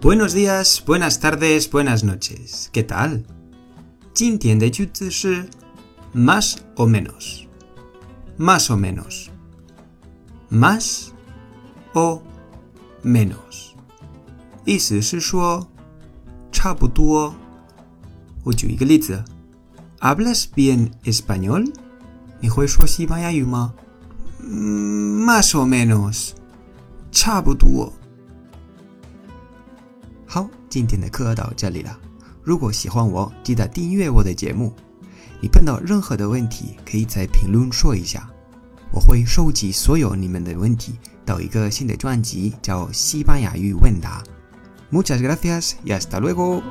Buenos días, buenas tardes, buenas noches. ¿Qué tal? 今天的句子是 más o menos. Más o menos. Más o menos. 意思是说差不多。我举一个例子，¿Hablas bien español？你会说西班牙语吗？嗯，más o menos，差不多。 好，今天的课到这里了。如果喜欢我，记得订阅我的节目。你碰到任何的问题，可以在评论说一下，我会收集所有你们的问题到一个新的专辑，叫《西班牙语问答》。Muchas gracias y hasta luego。